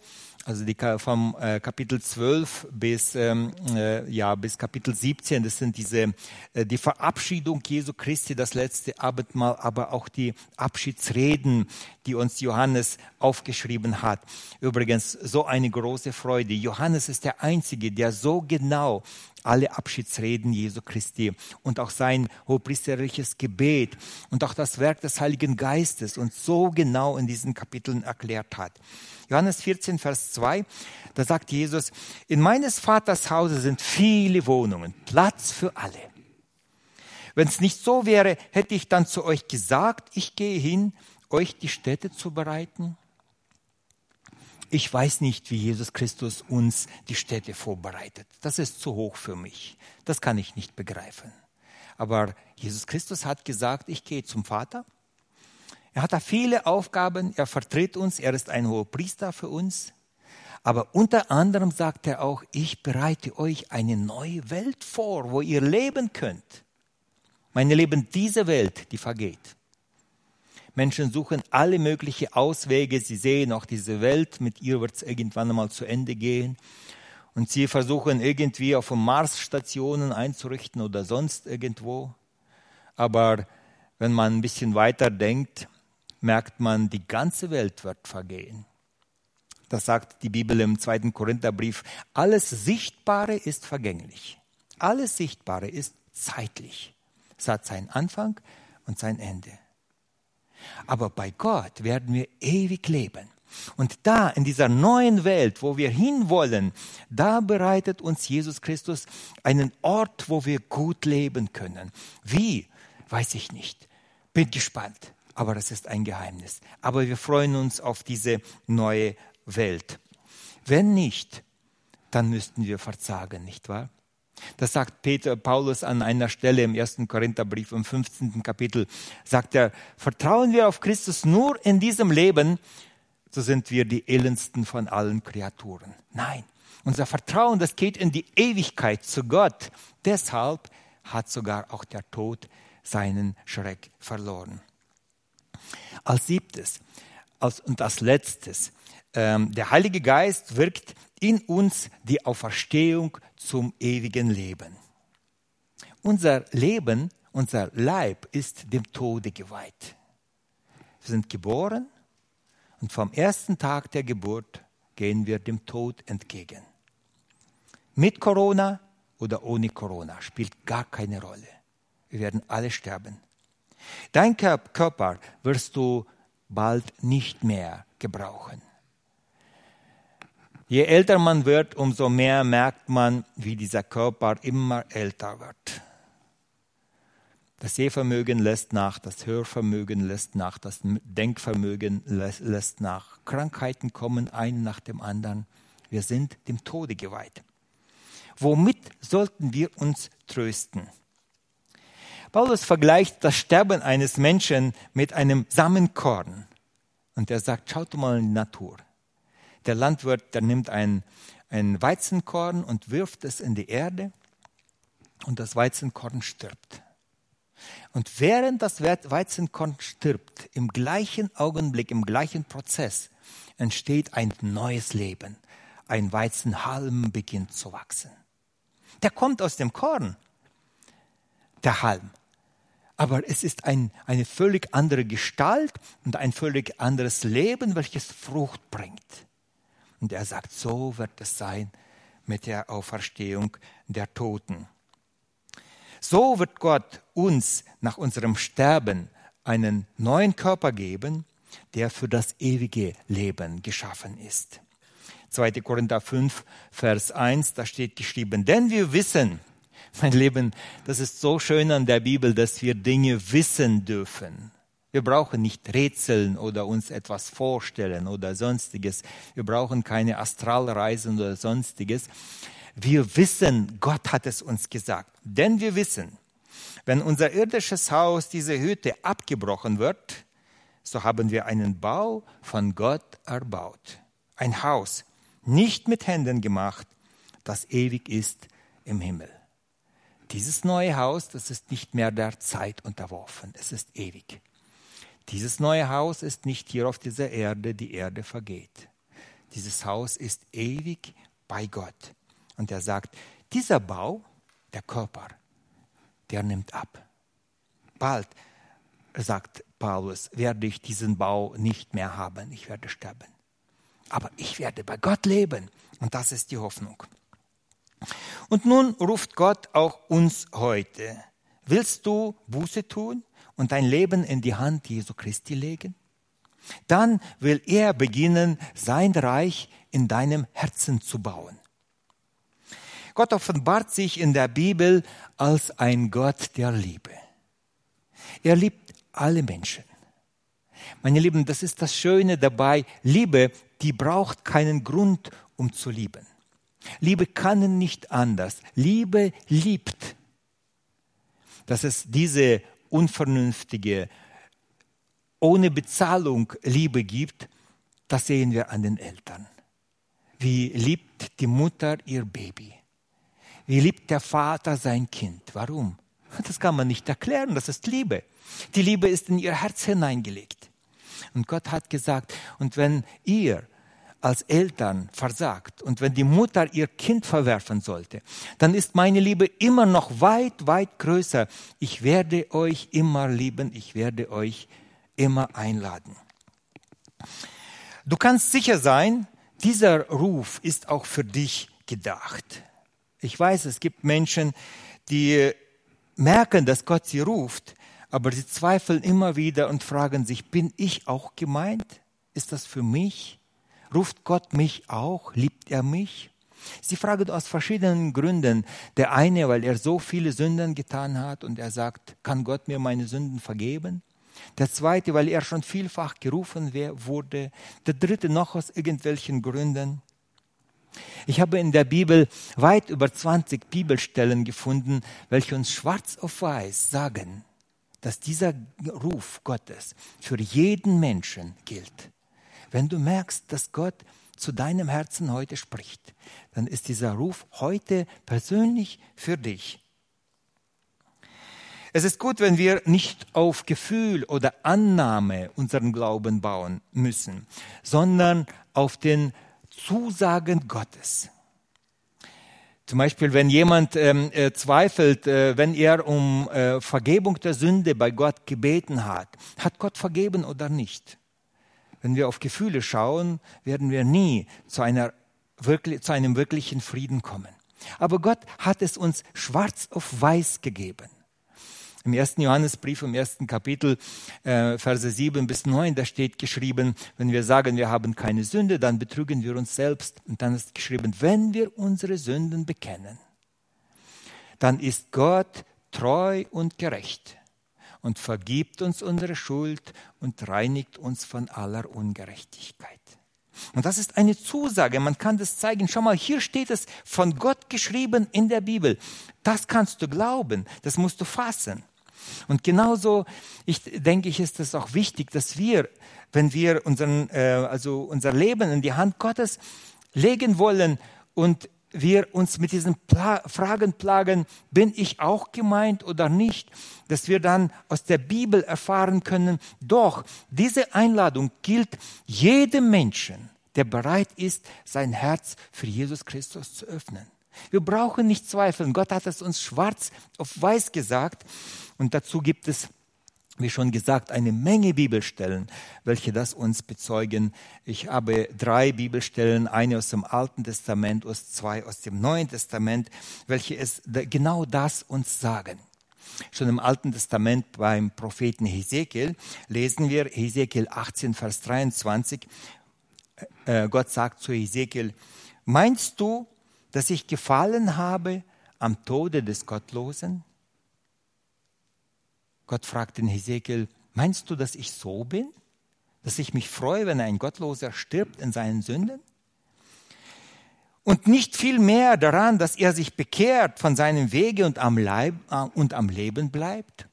also die, vom äh, Kapitel 12 bis, ähm, äh, ja, bis Kapitel 17, das sind diese, äh, die Verabschiedung Jesu Christi, das letzte Abendmahl, aber auch die Abschiedsreden, die uns Johannes aufgeschrieben hat. Übrigens, so eine große Freude. Johannes ist der Einzige, der so genau alle Abschiedsreden Jesu Christi und auch sein hohepriesterliches Gebet und auch das Werk des Heiligen Geistes uns so genau in diesen Kapiteln erklärt hat. Johannes 14, Vers 2, da sagt Jesus, in meines Vaters Hause sind viele Wohnungen, Platz für alle. Wenn es nicht so wäre, hätte ich dann zu euch gesagt, ich gehe hin, euch die Städte zu bereiten. Ich weiß nicht, wie Jesus Christus uns die Städte vorbereitet. Das ist zu hoch für mich. Das kann ich nicht begreifen. Aber Jesus Christus hat gesagt, ich gehe zum Vater er hat da viele Aufgaben, er vertritt uns, er ist ein hoher Priester für uns. Aber unter anderem sagt er auch, ich bereite euch eine neue Welt vor, wo ihr leben könnt. Meine Lieben, diese Welt, die vergeht. Menschen suchen alle möglichen Auswege. Sie sehen auch diese Welt, mit ihr wird es irgendwann einmal zu Ende gehen. Und sie versuchen irgendwie auf Marsstationen einzurichten oder sonst irgendwo. Aber wenn man ein bisschen weiter denkt, merkt man, die ganze Welt wird vergehen. Das sagt die Bibel im zweiten Korintherbrief. Alles Sichtbare ist vergänglich. Alles Sichtbare ist zeitlich. Es hat seinen Anfang und sein Ende. Aber bei Gott werden wir ewig leben. Und da, in dieser neuen Welt, wo wir hinwollen, da bereitet uns Jesus Christus einen Ort, wo wir gut leben können. Wie? Weiß ich nicht. Bin gespannt aber das ist ein Geheimnis. Aber wir freuen uns auf diese neue Welt. Wenn nicht, dann müssten wir verzagen, nicht wahr? Das sagt Peter Paulus an einer Stelle im ersten Korintherbrief im 15. Kapitel. Sagt er, vertrauen wir auf Christus nur in diesem Leben, so sind wir die elendsten von allen Kreaturen. Nein, unser Vertrauen, das geht in die Ewigkeit zu Gott. Deshalb hat sogar auch der Tod seinen Schreck verloren. Als siebtes als, und als letztes, ähm, der Heilige Geist wirkt in uns die Auferstehung zum ewigen Leben. Unser Leben, unser Leib ist dem Tode geweiht. Wir sind geboren und vom ersten Tag der Geburt gehen wir dem Tod entgegen. Mit Corona oder ohne Corona spielt gar keine Rolle. Wir werden alle sterben. Dein Körper wirst du bald nicht mehr gebrauchen. Je älter man wird, umso mehr merkt man, wie dieser Körper immer älter wird. Das Sehvermögen lässt nach, das Hörvermögen lässt nach, das Denkvermögen lässt nach. Krankheiten kommen ein nach dem anderen. Wir sind dem Tode geweiht. Womit sollten wir uns trösten? Paulus vergleicht das Sterben eines Menschen mit einem Samenkorn. Und er sagt, schaut mal in die Natur. Der Landwirt, der nimmt ein, ein Weizenkorn und wirft es in die Erde und das Weizenkorn stirbt. Und während das Weizenkorn stirbt, im gleichen Augenblick, im gleichen Prozess, entsteht ein neues Leben. Ein Weizenhalm beginnt zu wachsen. Der kommt aus dem Korn, der Halm aber es ist ein, eine völlig andere Gestalt und ein völlig anderes Leben, welches Frucht bringt. Und er sagt, so wird es sein mit der Auferstehung der Toten. So wird Gott uns nach unserem Sterben einen neuen Körper geben, der für das ewige Leben geschaffen ist. 2. Korinther 5, Vers 1, da steht geschrieben, denn wir wissen, mein Leben, das ist so schön an der Bibel, dass wir Dinge wissen dürfen. Wir brauchen nicht rätseln oder uns etwas vorstellen oder sonstiges. Wir brauchen keine Astralreisen oder sonstiges. Wir wissen, Gott hat es uns gesagt. Denn wir wissen, wenn unser irdisches Haus, diese Hütte abgebrochen wird, so haben wir einen Bau von Gott erbaut. Ein Haus, nicht mit Händen gemacht, das ewig ist im Himmel. Dieses neue Haus, das ist nicht mehr der Zeit unterworfen, es ist ewig. Dieses neue Haus ist nicht hier auf dieser Erde, die Erde vergeht. Dieses Haus ist ewig bei Gott. Und er sagt, dieser Bau, der Körper, der nimmt ab. Bald, sagt Paulus, werde ich diesen Bau nicht mehr haben, ich werde sterben. Aber ich werde bei Gott leben. Und das ist die Hoffnung. Und nun ruft Gott auch uns heute. Willst du Buße tun? Und dein Leben in die Hand Jesu Christi legen? Dann will er beginnen, sein Reich in deinem Herzen zu bauen. Gott offenbart sich in der Bibel als ein Gott der Liebe. Er liebt alle Menschen. Meine Lieben, das ist das Schöne dabei. Liebe, die braucht keinen Grund, um zu lieben. Liebe kann nicht anders. Liebe liebt. Dass es diese unvernünftige, ohne Bezahlung Liebe gibt, das sehen wir an den Eltern. Wie liebt die Mutter ihr Baby? Wie liebt der Vater sein Kind? Warum? Das kann man nicht erklären, das ist Liebe. Die Liebe ist in ihr Herz hineingelegt. Und Gott hat gesagt, und wenn ihr als Eltern versagt und wenn die Mutter ihr Kind verwerfen sollte, dann ist meine Liebe immer noch weit, weit größer. Ich werde euch immer lieben, ich werde euch immer einladen. Du kannst sicher sein, dieser Ruf ist auch für dich gedacht. Ich weiß, es gibt Menschen, die merken, dass Gott sie ruft, aber sie zweifeln immer wieder und fragen sich, bin ich auch gemeint? Ist das für mich? Ruft Gott mich auch? Liebt er mich? Sie fragen aus verschiedenen Gründen. Der eine, weil er so viele Sünden getan hat und er sagt, kann Gott mir meine Sünden vergeben? Der zweite, weil er schon vielfach gerufen wurde. Der dritte noch aus irgendwelchen Gründen. Ich habe in der Bibel weit über 20 Bibelstellen gefunden, welche uns schwarz auf weiß sagen, dass dieser Ruf Gottes für jeden Menschen gilt. Wenn du merkst, dass Gott zu deinem Herzen heute spricht, dann ist dieser Ruf heute persönlich für dich. Es ist gut, wenn wir nicht auf Gefühl oder Annahme unseren Glauben bauen müssen, sondern auf den Zusagen Gottes. Zum Beispiel, wenn jemand ähm, äh, zweifelt, äh, wenn er um äh, Vergebung der Sünde bei Gott gebeten hat, hat Gott vergeben oder nicht? Wenn wir auf Gefühle schauen, werden wir nie zu, einer, wirklich, zu einem wirklichen Frieden kommen. Aber Gott hat es uns schwarz auf weiß gegeben. Im ersten Johannesbrief, im ersten Kapitel, äh, Verse 7 bis 9, da steht geschrieben, wenn wir sagen, wir haben keine Sünde, dann betrügen wir uns selbst. Und dann ist geschrieben, wenn wir unsere Sünden bekennen, dann ist Gott treu und gerecht und vergibt uns unsere Schuld und reinigt uns von aller Ungerechtigkeit. Und das ist eine Zusage, man kann das zeigen. Schau mal, hier steht es von Gott geschrieben in der Bibel. Das kannst du glauben, das musst du fassen. Und genauso, ich denke ich, ist es auch wichtig, dass wir, wenn wir unseren, äh, also unser Leben in die Hand Gottes legen wollen und wir uns mit diesen Pla Fragen plagen, bin ich auch gemeint oder nicht, dass wir dann aus der Bibel erfahren können, doch diese Einladung gilt jedem Menschen, der bereit ist, sein Herz für Jesus Christus zu öffnen. Wir brauchen nicht zweifeln. Gott hat es uns schwarz auf weiß gesagt. Und dazu gibt es wie schon gesagt, eine Menge Bibelstellen, welche das uns bezeugen. Ich habe drei Bibelstellen, eine aus dem Alten Testament und zwei aus dem Neuen Testament, welche es genau das uns sagen. Schon im Alten Testament beim Propheten Hesekiel lesen wir Hesekiel 18, Vers 23. äh, Gott sagt zu Ezekiel, meinst du, dass ich gefallen habe am Tode des Gottlosen? Gott fragt den Hesekiel, meinst du, dass ich so bin? Dass ich mich freue, wenn ein Gottloser stirbt in seinen Sünden? Und nicht viel mehr daran, dass er sich bekehrt von seinem Wege und am, Leib, äh, und am Leben bleibt?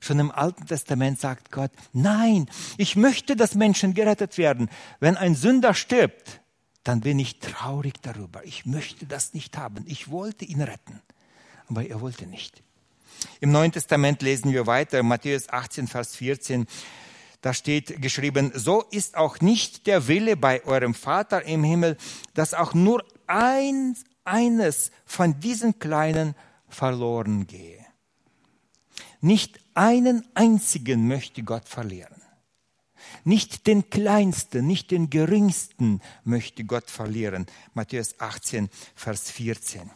Schon im Alten Testament sagt Gott, nein, ich möchte, dass Menschen gerettet werden. Wenn ein Sünder stirbt, dann bin ich traurig darüber. Ich möchte das nicht haben. Ich wollte ihn retten, aber er wollte nicht. Im Neuen Testament lesen wir weiter, Matthäus 18, Vers 14. Da steht geschrieben, so ist auch nicht der Wille bei eurem Vater im Himmel, dass auch nur ein, eines von diesen Kleinen verloren gehe. Nicht einen einzigen möchte Gott verlieren. Nicht den kleinsten, nicht den geringsten möchte Gott verlieren. Matthäus 18, Vers 14.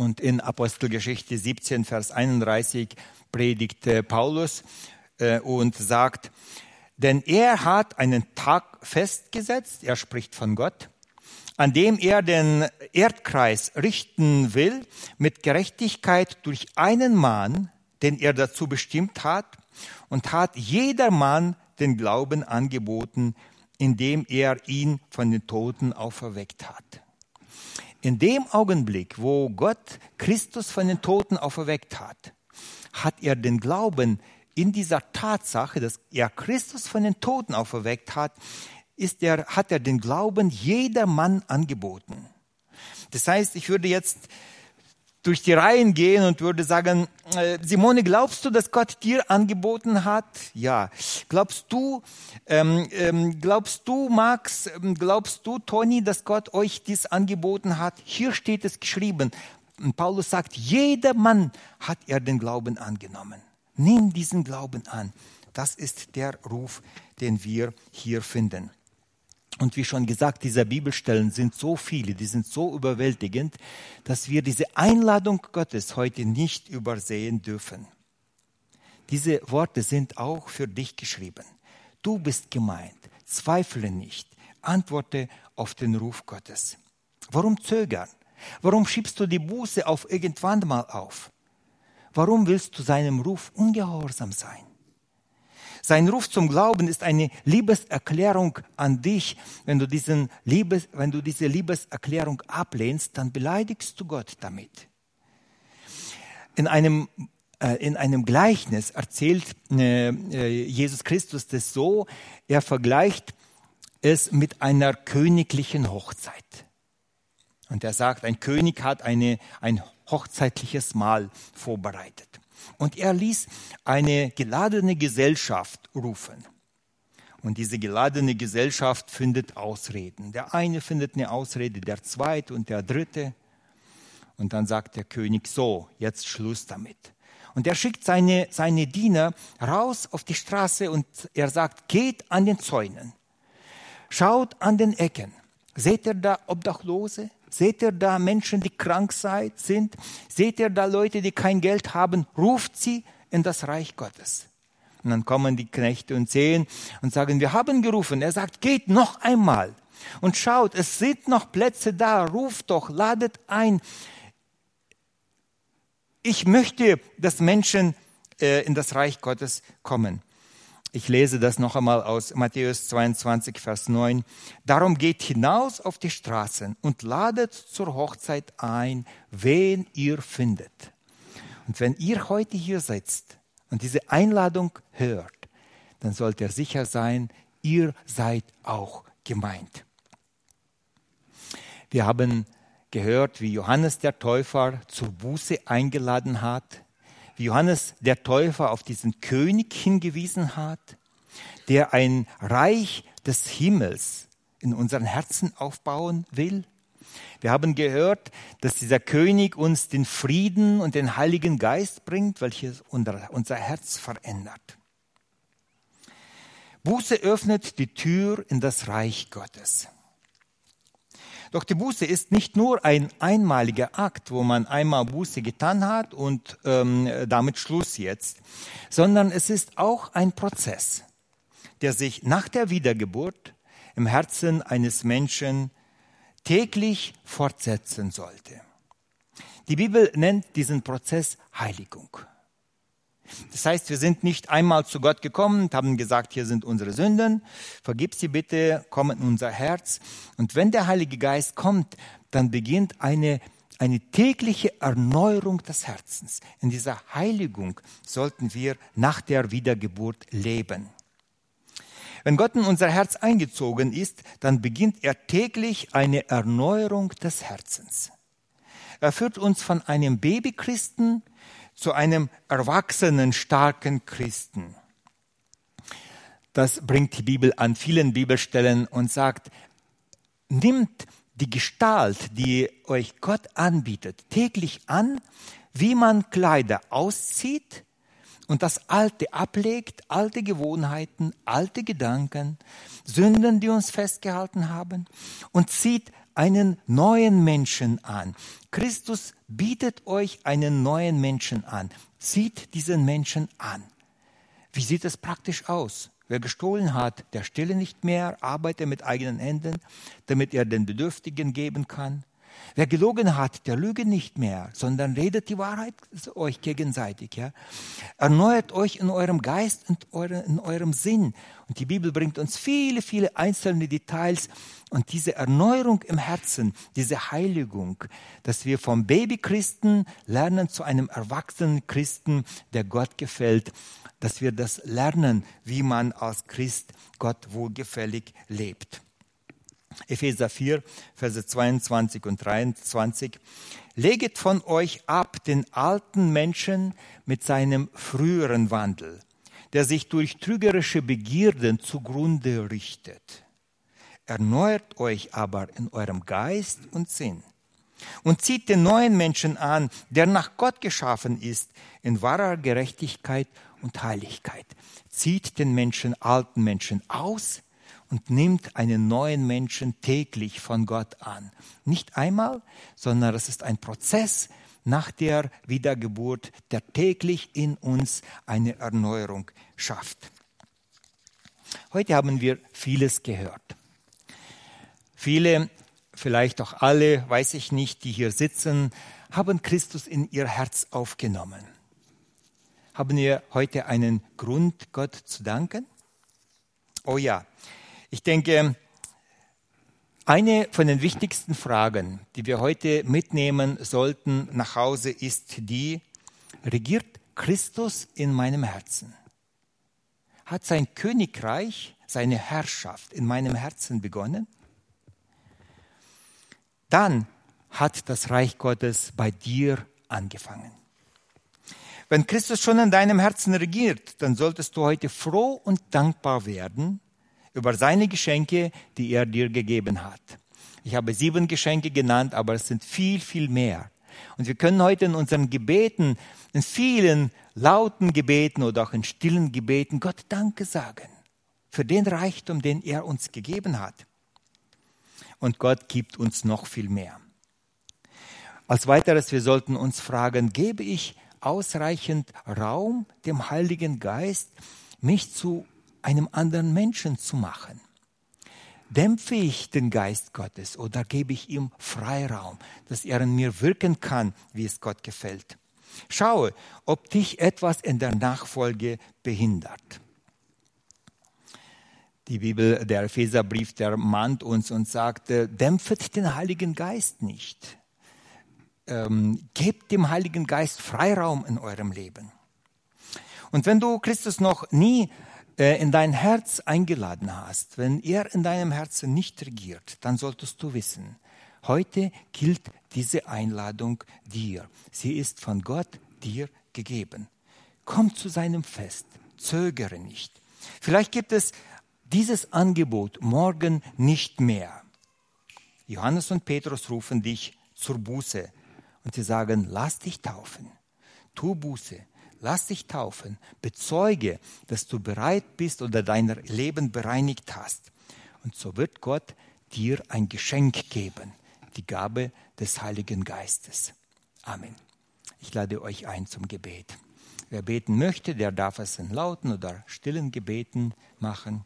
Und in Apostelgeschichte 17, Vers 31 predigt Paulus äh, und sagt, denn er hat einen Tag festgesetzt, er spricht von Gott, an dem er den Erdkreis richten will mit Gerechtigkeit durch einen Mann, den er dazu bestimmt hat, und hat jedermann den Glauben angeboten, indem er ihn von den Toten auferweckt hat. In dem Augenblick, wo Gott Christus von den Toten auferweckt hat, hat er den Glauben in dieser Tatsache, dass er Christus von den Toten auferweckt hat, ist er, hat er den Glauben jedermann angeboten. Das heißt, ich würde jetzt durch die Reihen gehen und würde sagen, äh, Simone, glaubst du, dass Gott dir angeboten hat? Ja. Glaubst du, ähm, ähm, glaubst du, Max, ähm, glaubst du, Toni, dass Gott euch dies angeboten hat? Hier steht es geschrieben. Und Paulus sagt, jeder Mann hat er den Glauben angenommen. Nimm diesen Glauben an. Das ist der Ruf, den wir hier finden. Und wie schon gesagt, diese Bibelstellen sind so viele, die sind so überwältigend, dass wir diese Einladung Gottes heute nicht übersehen dürfen. Diese Worte sind auch für dich geschrieben. Du bist gemeint. Zweifle nicht. Antworte auf den Ruf Gottes. Warum zögern? Warum schiebst du die Buße auf irgendwann mal auf? Warum willst du seinem Ruf ungehorsam sein? Sein Ruf zum Glauben ist eine Liebeserklärung an dich. Wenn du, diesen Liebes, wenn du diese Liebeserklärung ablehnst, dann beleidigst du Gott damit. In einem, äh, in einem Gleichnis erzählt äh, äh Jesus Christus das so, er vergleicht es mit einer königlichen Hochzeit. Und er sagt, ein König hat eine, ein hochzeitliches Mahl vorbereitet. Und er ließ eine geladene Gesellschaft rufen. Und diese geladene Gesellschaft findet Ausreden. Der eine findet eine Ausrede, der zweite und der dritte. Und dann sagt der König so, jetzt Schluss damit. Und er schickt seine, seine Diener raus auf die Straße und er sagt, geht an den Zäunen, schaut an den Ecken. Seht ihr da Obdachlose? Seht ihr da Menschen, die krank sind? Seht ihr da Leute, die kein Geld haben? Ruft sie in das Reich Gottes. Und dann kommen die Knechte und sehen und sagen, wir haben gerufen. Er sagt, geht noch einmal und schaut, es sind noch Plätze da, ruft doch, ladet ein. Ich möchte, dass Menschen äh, in das Reich Gottes kommen. Ich lese das noch einmal aus Matthäus 22, Vers 9. Darum geht hinaus auf die Straßen und ladet zur Hochzeit ein, wen ihr findet. Und wenn ihr heute hier sitzt und diese Einladung hört, dann sollt ihr sicher sein, ihr seid auch gemeint. Wir haben gehört, wie Johannes der Täufer zur Buße eingeladen hat Johannes der Täufer auf diesen König hingewiesen hat, der ein Reich des Himmels in unseren Herzen aufbauen will. Wir haben gehört, dass dieser König uns den Frieden und den Heiligen Geist bringt, welches unser Herz verändert. Buße öffnet die Tür in das Reich Gottes. Doch die Buße ist nicht nur ein einmaliger Akt, wo man einmal Buße getan hat und ähm, damit Schluss jetzt, sondern es ist auch ein Prozess, der sich nach der Wiedergeburt im Herzen eines Menschen täglich fortsetzen sollte. Die Bibel nennt diesen Prozess Heiligung. Das heißt, wir sind nicht einmal zu Gott gekommen und haben gesagt, hier sind unsere Sünden, vergib sie bitte, komm in unser Herz. Und wenn der Heilige Geist kommt, dann beginnt eine, eine tägliche Erneuerung des Herzens. In dieser Heiligung sollten wir nach der Wiedergeburt leben. Wenn Gott in unser Herz eingezogen ist, dann beginnt er täglich eine Erneuerung des Herzens. Er führt uns von einem Babychristen zu einem erwachsenen, starken Christen. Das bringt die Bibel an vielen Bibelstellen und sagt, nimmt die Gestalt, die euch Gott anbietet, täglich an, wie man Kleider auszieht und das Alte ablegt, alte Gewohnheiten, alte Gedanken, Sünden, die uns festgehalten haben, und zieht einen neuen Menschen an. Christus bietet euch einen neuen Menschen an. Zieht diesen Menschen an. Wie sieht es praktisch aus? Wer gestohlen hat, der stille nicht mehr, arbeite mit eigenen Händen, damit er den Bedürftigen geben kann. Wer gelogen hat, der lüge nicht mehr, sondern redet die Wahrheit euch gegenseitig. Ja? Erneuert euch in eurem Geist und in eurem Sinn. Und die Bibel bringt uns viele, viele einzelne Details. Und diese Erneuerung im Herzen, diese Heiligung, dass wir vom Babychristen lernen zu einem erwachsenen Christen, der Gott gefällt, dass wir das lernen, wie man als Christ Gott wohlgefällig lebt. Epheser 4, Verse 22 und 23. Leget von euch ab den alten Menschen mit seinem früheren Wandel, der sich durch trügerische Begierden zugrunde richtet. Erneuert euch aber in eurem Geist und Sinn und zieht den neuen Menschen an, der nach Gott geschaffen ist, in wahrer Gerechtigkeit und Heiligkeit. Zieht den Menschen, alten Menschen aus, und nimmt einen neuen Menschen täglich von Gott an. Nicht einmal, sondern es ist ein Prozess nach der Wiedergeburt, der täglich in uns eine Erneuerung schafft. Heute haben wir vieles gehört. Viele, vielleicht auch alle, weiß ich nicht, die hier sitzen, haben Christus in ihr Herz aufgenommen. Haben wir heute einen Grund, Gott zu danken? Oh ja, ich denke, eine von den wichtigsten Fragen, die wir heute mitnehmen sollten nach Hause, ist die, regiert Christus in meinem Herzen? Hat sein Königreich, seine Herrschaft in meinem Herzen begonnen? Dann hat das Reich Gottes bei dir angefangen. Wenn Christus schon in deinem Herzen regiert, dann solltest du heute froh und dankbar werden, über seine Geschenke, die er dir gegeben hat. Ich habe sieben Geschenke genannt, aber es sind viel, viel mehr. Und wir können heute in unseren Gebeten, in vielen lauten Gebeten oder auch in stillen Gebeten Gott Danke sagen für den Reichtum, den er uns gegeben hat. Und Gott gibt uns noch viel mehr. Als weiteres, wir sollten uns fragen, gebe ich ausreichend Raum dem Heiligen Geist, mich zu einem anderen Menschen zu machen? Dämpfe ich den Geist Gottes oder gebe ich ihm Freiraum, dass er in mir wirken kann, wie es Gott gefällt? Schaue, ob dich etwas in der Nachfolge behindert. Die Bibel, der Epheserbrief, der mahnt uns und sagt, dämpft den Heiligen Geist nicht. Ähm, gebt dem Heiligen Geist Freiraum in eurem Leben. Und wenn du Christus noch nie äh, in dein Herz eingeladen hast, wenn er in deinem Herzen nicht regiert, dann solltest du wissen, heute gilt diese Einladung dir. Sie ist von Gott dir gegeben. Komm zu seinem Fest, zögere nicht. Vielleicht gibt es dieses Angebot morgen nicht mehr. Johannes und Petrus rufen dich zur Buße und sie sagen, lass dich taufen, tu Buße, lass dich taufen, bezeuge, dass du bereit bist oder dein Leben bereinigt hast. Und so wird Gott dir ein Geschenk geben, die Gabe des Heiligen Geistes. Amen. Ich lade euch ein zum Gebet. Wer beten möchte, der darf es in lauten oder stillen Gebeten machen.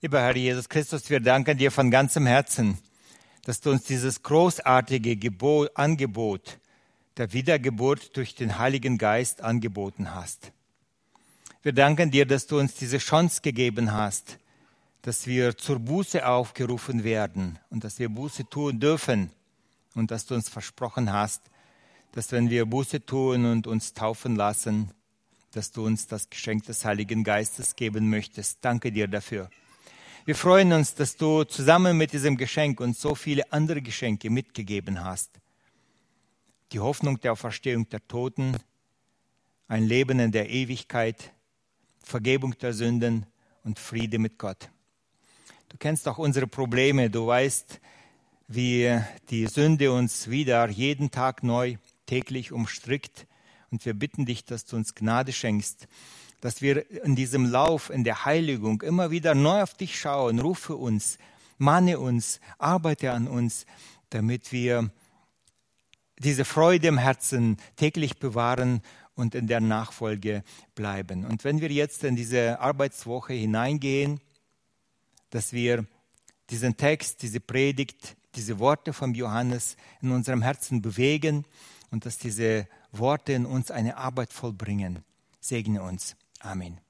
Lieber Herr Jesus Christus, wir danken dir von ganzem Herzen dass du uns dieses großartige Gebot, Angebot der Wiedergeburt durch den Heiligen Geist angeboten hast. Wir danken dir, dass du uns diese Chance gegeben hast, dass wir zur Buße aufgerufen werden und dass wir Buße tun dürfen und dass du uns versprochen hast, dass wenn wir Buße tun und uns taufen lassen, dass du uns das Geschenk des Heiligen Geistes geben möchtest. Danke dir dafür. Wir freuen uns, dass du zusammen mit diesem Geschenk uns so viele andere Geschenke mitgegeben hast. Die Hoffnung der Auferstehung der Toten, ein Leben in der Ewigkeit, Vergebung der Sünden und Friede mit Gott. Du kennst auch unsere Probleme, du weißt, wie die Sünde uns wieder jeden Tag neu täglich umstrickt. Und wir bitten dich, dass du uns Gnade schenkst, dass wir in diesem Lauf, in der Heiligung immer wieder neu auf dich schauen, rufe uns, mahne uns, arbeite an uns, damit wir diese Freude im Herzen täglich bewahren und in der Nachfolge bleiben. Und wenn wir jetzt in diese Arbeitswoche hineingehen, dass wir diesen Text, diese Predigt, diese Worte von Johannes in unserem Herzen bewegen und dass diese Worte in uns eine Arbeit vollbringen. Segne uns. Amen.